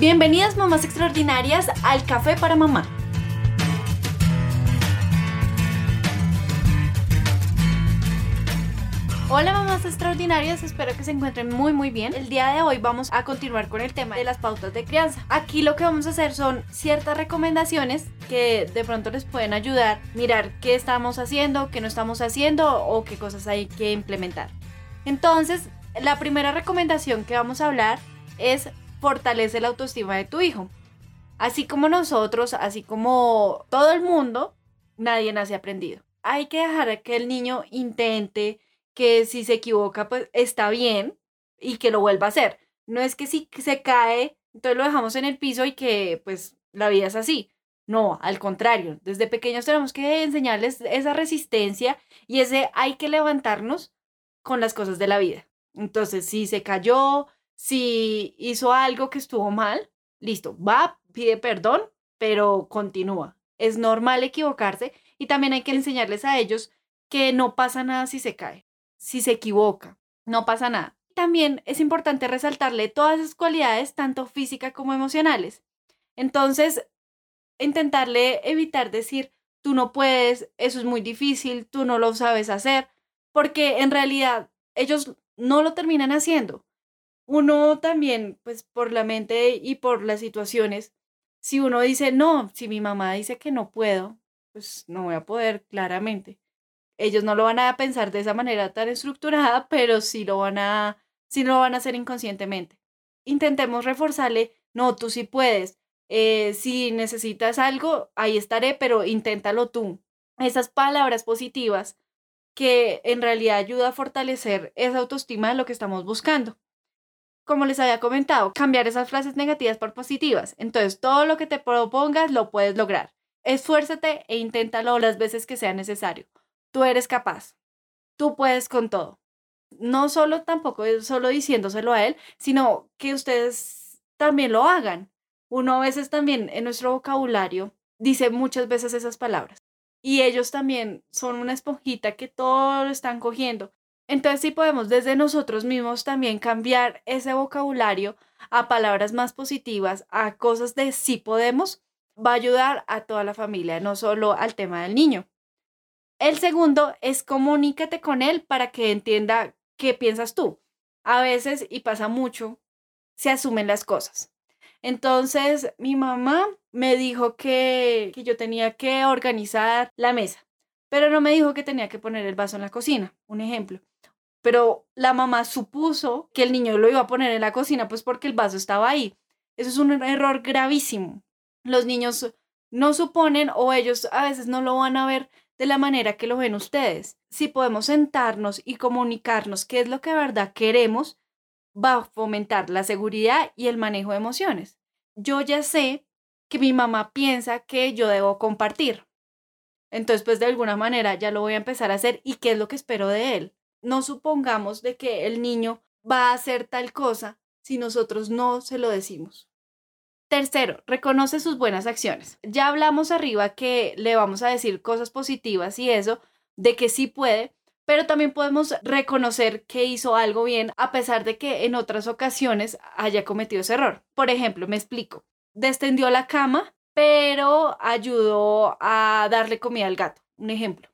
Bienvenidas mamás extraordinarias al Café para Mamá. Hola mamás extraordinarias, espero que se encuentren muy muy bien. El día de hoy vamos a continuar con el tema de las pautas de crianza. Aquí lo que vamos a hacer son ciertas recomendaciones que de pronto les pueden ayudar a mirar qué estamos haciendo, qué no estamos haciendo o qué cosas hay que implementar. Entonces, la primera recomendación que vamos a hablar es fortalece la autoestima de tu hijo. Así como nosotros, así como todo el mundo, nadie nace aprendido. Hay que dejar que el niño intente, que si se equivoca, pues está bien y que lo vuelva a hacer. No es que si se cae, entonces lo dejamos en el piso y que pues la vida es así. No, al contrario, desde pequeños tenemos que enseñarles esa resistencia y ese hay que levantarnos con las cosas de la vida. Entonces, si se cayó, si hizo algo que estuvo mal, listo, va, pide perdón, pero continúa. Es normal equivocarse y también hay que enseñarles a ellos que no pasa nada si se cae si se equivoca, no pasa nada. También es importante resaltarle todas esas cualidades, tanto físicas como emocionales. Entonces, intentarle evitar decir, tú no puedes, eso es muy difícil, tú no lo sabes hacer, porque en realidad ellos no lo terminan haciendo. Uno también, pues por la mente y por las situaciones, si uno dice, no, si mi mamá dice que no puedo, pues no voy a poder, claramente ellos no lo van a pensar de esa manera tan estructurada, pero sí lo van a, sí lo van a hacer inconscientemente. Intentemos reforzarle, no, tú sí puedes. Eh, si necesitas algo, ahí estaré, pero inténtalo tú. Esas palabras positivas que en realidad ayuda a fortalecer esa autoestima de lo que estamos buscando. Como les había comentado, cambiar esas frases negativas por positivas. Entonces, todo lo que te propongas lo puedes lograr. Esfuérzate e inténtalo las veces que sea necesario tú eres capaz, tú puedes con todo. No solo tampoco solo diciéndoselo a él, sino que ustedes también lo hagan. Uno a veces también en nuestro vocabulario dice muchas veces esas palabras. Y ellos también son una esponjita que todo lo están cogiendo. Entonces sí podemos desde nosotros mismos también cambiar ese vocabulario a palabras más positivas, a cosas de sí podemos, va a ayudar a toda la familia, no solo al tema del niño. El segundo es comunícate con él para que entienda qué piensas tú. A veces, y pasa mucho, se asumen las cosas. Entonces, mi mamá me dijo que, que yo tenía que organizar la mesa, pero no me dijo que tenía que poner el vaso en la cocina, un ejemplo. Pero la mamá supuso que el niño lo iba a poner en la cocina, pues porque el vaso estaba ahí. Eso es un error gravísimo. Los niños no suponen o ellos a veces no lo van a ver de la manera que lo ven ustedes. Si podemos sentarnos y comunicarnos qué es lo que de verdad queremos, va a fomentar la seguridad y el manejo de emociones. Yo ya sé que mi mamá piensa que yo debo compartir. Entonces, pues de alguna manera ya lo voy a empezar a hacer y qué es lo que espero de él. No supongamos de que el niño va a hacer tal cosa si nosotros no se lo decimos. Tercero, reconoce sus buenas acciones. Ya hablamos arriba que le vamos a decir cosas positivas y eso, de que sí puede, pero también podemos reconocer que hizo algo bien a pesar de que en otras ocasiones haya cometido ese error. Por ejemplo, me explico, descendió la cama, pero ayudó a darle comida al gato, un ejemplo.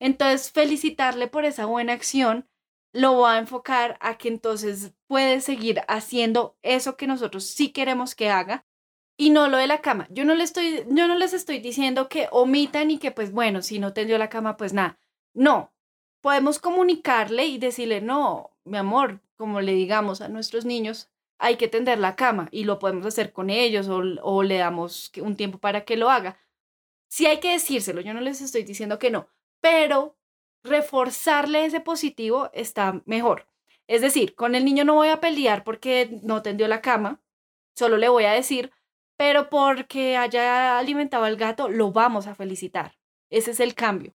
Entonces, felicitarle por esa buena acción lo va a enfocar a que entonces puede seguir haciendo eso que nosotros sí queremos que haga y no lo de la cama. Yo no, le estoy, yo no les estoy diciendo que omitan y que pues bueno, si no tendió la cama, pues nada. No, podemos comunicarle y decirle, no, mi amor, como le digamos a nuestros niños, hay que tender la cama y lo podemos hacer con ellos o, o le damos un tiempo para que lo haga. Sí hay que decírselo, yo no les estoy diciendo que no, pero reforzarle ese positivo está mejor. Es decir, con el niño no voy a pelear porque no tendió la cama, solo le voy a decir, pero porque haya alimentado al gato, lo vamos a felicitar. Ese es el cambio.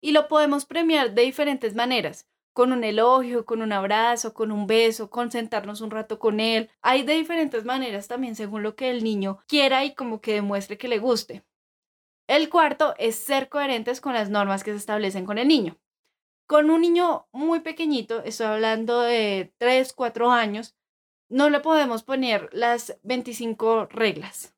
Y lo podemos premiar de diferentes maneras, con un elogio, con un abrazo, con un beso, con sentarnos un rato con él. Hay de diferentes maneras también según lo que el niño quiera y como que demuestre que le guste. El cuarto es ser coherentes con las normas que se establecen con el niño. Con un niño muy pequeñito, estoy hablando de 3, 4 años, no le podemos poner las 25 reglas,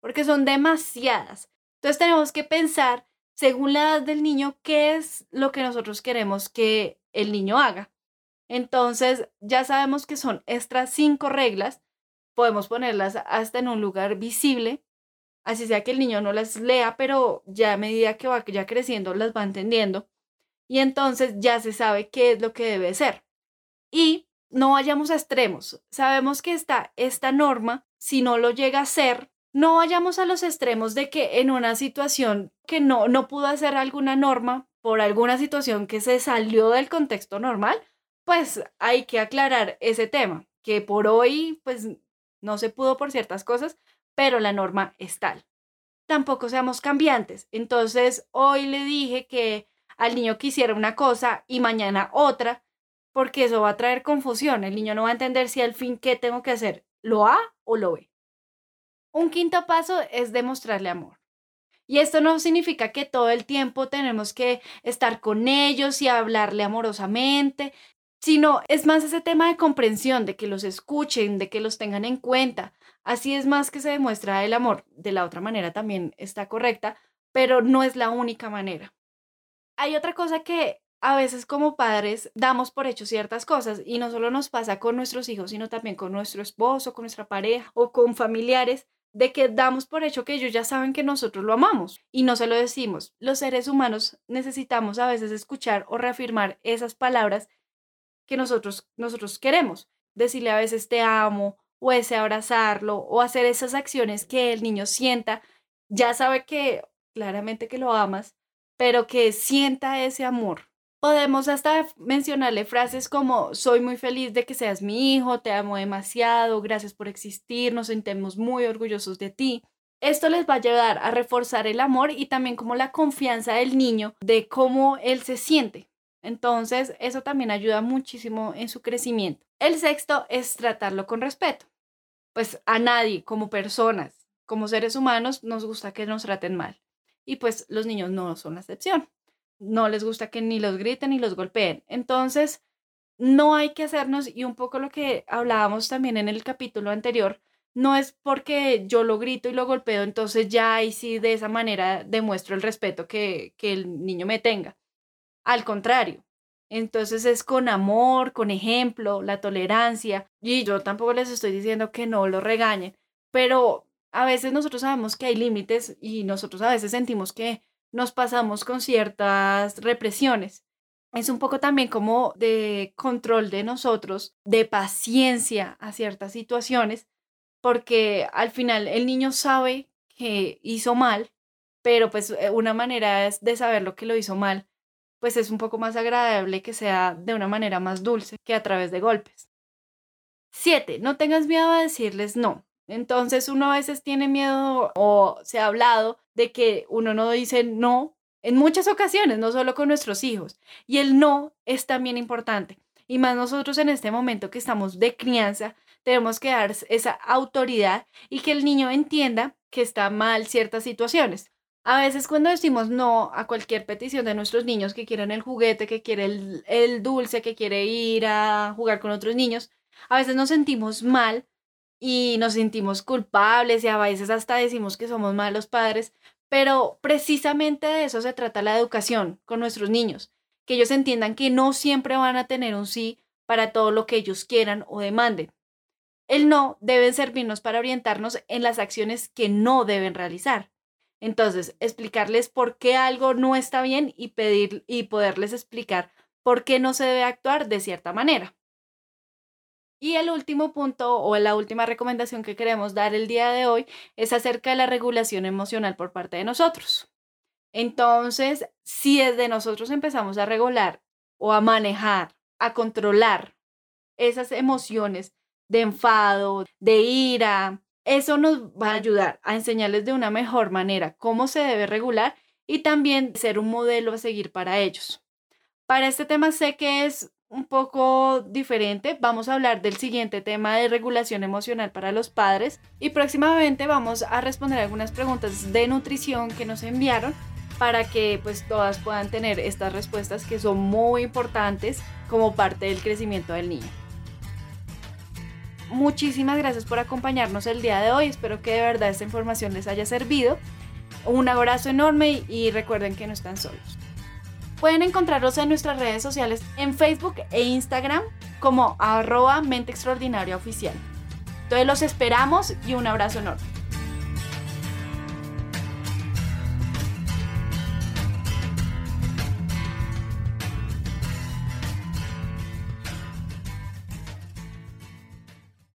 porque son demasiadas. Entonces tenemos que pensar, según la edad del niño, qué es lo que nosotros queremos que el niño haga. Entonces, ya sabemos que son estas cinco reglas, podemos ponerlas hasta en un lugar visible, así sea que el niño no las lea, pero ya a medida que va ya creciendo las va entendiendo y entonces ya se sabe qué es lo que debe ser. Y no vayamos a extremos. Sabemos que está esta norma, si no lo llega a ser, no vayamos a los extremos de que en una situación que no, no pudo hacer alguna norma por alguna situación que se salió del contexto normal, pues hay que aclarar ese tema, que por hoy pues no se pudo por ciertas cosas, pero la norma es tal. Tampoco seamos cambiantes. Entonces, hoy le dije que al niño quisiera una cosa y mañana otra, porque eso va a traer confusión. El niño no va a entender si al fin qué tengo que hacer, lo A o lo B. Un quinto paso es demostrarle amor. Y esto no significa que todo el tiempo tenemos que estar con ellos y hablarle amorosamente, sino es más ese tema de comprensión, de que los escuchen, de que los tengan en cuenta. Así es más que se demuestra el amor. De la otra manera también está correcta, pero no es la única manera. Hay otra cosa que a veces como padres damos por hecho ciertas cosas y no solo nos pasa con nuestros hijos, sino también con nuestro esposo, con nuestra pareja o con familiares, de que damos por hecho que ellos ya saben que nosotros lo amamos y no se lo decimos. Los seres humanos necesitamos a veces escuchar o reafirmar esas palabras que nosotros, nosotros queremos. Decirle a veces te amo o ese abrazarlo o hacer esas acciones que el niño sienta, ya sabe que claramente que lo amas, pero que sienta ese amor. Podemos hasta mencionarle frases como soy muy feliz de que seas mi hijo, te amo demasiado, gracias por existir, nos sentimos muy orgullosos de ti. Esto les va a ayudar a reforzar el amor y también como la confianza del niño de cómo él se siente. Entonces, eso también ayuda muchísimo en su crecimiento. El sexto es tratarlo con respeto. Pues a nadie, como personas, como seres humanos, nos gusta que nos traten mal. Y pues los niños no son la excepción. No les gusta que ni los griten ni los golpeen. Entonces, no hay que hacernos, y un poco lo que hablábamos también en el capítulo anterior, no es porque yo lo grito y lo golpeo, entonces ya y sí de esa manera demuestro el respeto que, que el niño me tenga al contrario. Entonces es con amor, con ejemplo, la tolerancia. Y yo tampoco les estoy diciendo que no lo regañen, pero a veces nosotros sabemos que hay límites y nosotros a veces sentimos que nos pasamos con ciertas represiones. Es un poco también como de control de nosotros, de paciencia a ciertas situaciones, porque al final el niño sabe que hizo mal, pero pues eh, una manera de saber lo que lo hizo mal pues es un poco más agradable que sea de una manera más dulce que a través de golpes. 7. No tengas miedo a decirles no. Entonces uno a veces tiene miedo o se ha hablado de que uno no dice no en muchas ocasiones, no solo con nuestros hijos. Y el no es también importante. Y más nosotros en este momento que estamos de crianza, tenemos que dar esa autoridad y que el niño entienda que está mal ciertas situaciones. A veces cuando decimos no a cualquier petición de nuestros niños que quieren el juguete, que quiere el, dulce, que quiere ir a jugar con otros niños, a veces nos sentimos mal y nos sentimos culpables y a veces hasta decimos que somos malos padres, pero precisamente de eso se trata la educación con nuestros niños, que ellos entiendan que no siempre van a tener un sí para todo lo que ellos quieran o demanden. El no debe servirnos para orientarnos en las acciones que no deben realizar. Entonces, explicarles por qué algo no está bien y pedir y poderles explicar por qué no se debe actuar de cierta manera. Y el último punto o la última recomendación que queremos dar el día de hoy es acerca de la regulación emocional por parte de nosotros. Entonces, si desde nosotros empezamos a regular o a manejar, a controlar esas emociones de enfado, de ira, eso nos va a ayudar a enseñarles de una mejor manera cómo se debe regular y también ser un modelo a seguir para ellos. Para este tema sé que es un poco diferente. Vamos a hablar del siguiente tema de regulación emocional para los padres y próximamente vamos a responder algunas preguntas de nutrición que nos enviaron para que pues todas puedan tener estas respuestas que son muy importantes como parte del crecimiento del niño. muchísimas gracias por acompañarnos el día de hoy. Espero que de verdad esta información les haya servido. Un abrazo enorme y recuerden que no están solos. Pueden encontrarlos en nuestras redes sociales en Facebook e Instagram como arroba mente extraordinaria oficial. Entonces los esperamos y un abrazo enorme.